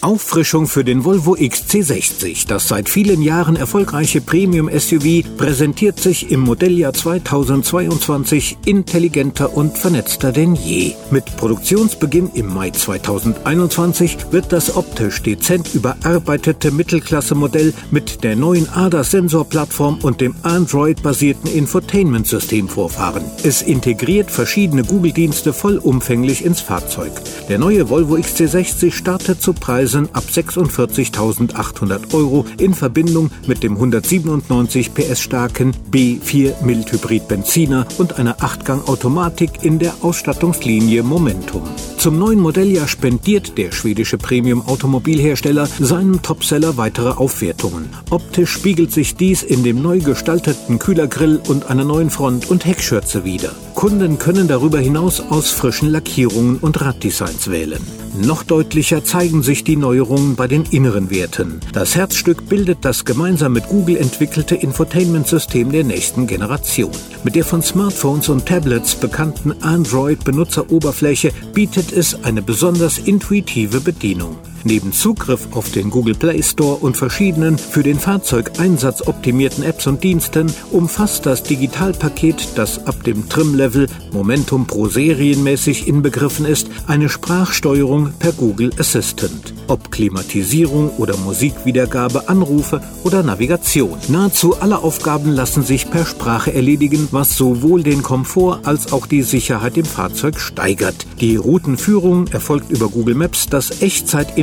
Auffrischung für den Volvo XC60. Das seit vielen Jahren erfolgreiche Premium-SUV präsentiert sich im Modelljahr 2022 intelligenter und vernetzter denn je. Mit Produktionsbeginn im Mai 2021 wird das optisch dezent überarbeitete Mittelklasse-Modell mit der neuen ADAS-Sensorplattform und dem Android-basierten Infotainment-System vorfahren. Es integriert verschiedene Google-Dienste vollumfänglich ins Fahrzeug. Der neue Volvo XC60 startet zu Preisen Preisen ab 46.800 Euro in Verbindung mit dem 197 PS starken B4 Mildhybrid Benziner und einer 8-Gang-Automatik in der Ausstattungslinie Momentum. Zum neuen Modelljahr spendiert der schwedische Premium-Automobilhersteller seinem Topseller weitere Aufwertungen. Optisch spiegelt sich dies in dem neu gestalteten Kühlergrill und einer neuen Front- und Heckschürze wider. Kunden können darüber hinaus aus frischen Lackierungen und Raddesigns wählen. Noch deutlicher zeigen sich die Neuerungen bei den inneren Werten. Das Herzstück bildet das gemeinsam mit Google entwickelte Infotainment-System der nächsten Generation. Mit der von Smartphones und Tablets bekannten Android-Benutzeroberfläche bietet es eine besonders intuitive Bedienung. Neben Zugriff auf den Google Play Store und verschiedenen für den Fahrzeugeinsatz optimierten Apps und Diensten umfasst das Digitalpaket, das ab dem Trim-Level Momentum Pro serienmäßig inbegriffen ist, eine Sprachsteuerung per Google Assistant. Ob Klimatisierung oder Musikwiedergabe, Anrufe oder Navigation. Nahezu alle Aufgaben lassen sich per Sprache erledigen, was sowohl den Komfort als auch die Sicherheit im Fahrzeug steigert. Die Routenführung erfolgt über Google Maps, das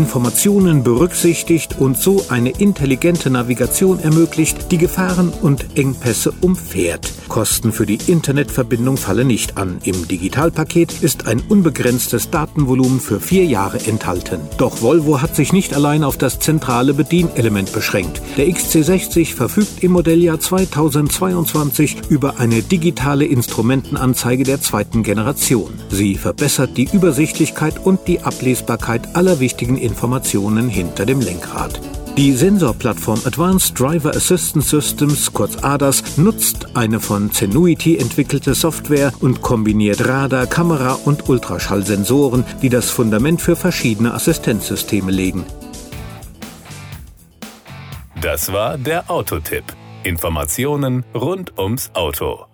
Echtzeitinformationen berücksichtigt und so eine intelligente Navigation ermöglicht, die Gefahren und Engpässe umfährt. Kosten für die Internetverbindung fallen nicht an. Im Digitalpaket ist ein unbegrenztes Datenvolumen für vier Jahre enthalten. Doch Volvo hat sich nicht allein auf das zentrale Bedienelement beschränkt. Der XC60 verfügt im Modelljahr 2022 über eine digitale Instrumentenanzeige der zweiten Generation. Sie verbessert die Übersichtlichkeit und die Ablesbarkeit aller wichtigen Informationen hinter dem Lenkrad. Die Sensorplattform Advanced Driver Assistance Systems, kurz ADAS, nutzt eine von Zenuity entwickelte Software und kombiniert Radar, Kamera und Ultraschallsensoren, die das Fundament für verschiedene Assistenzsysteme legen. Das war der Autotipp. Informationen rund ums Auto.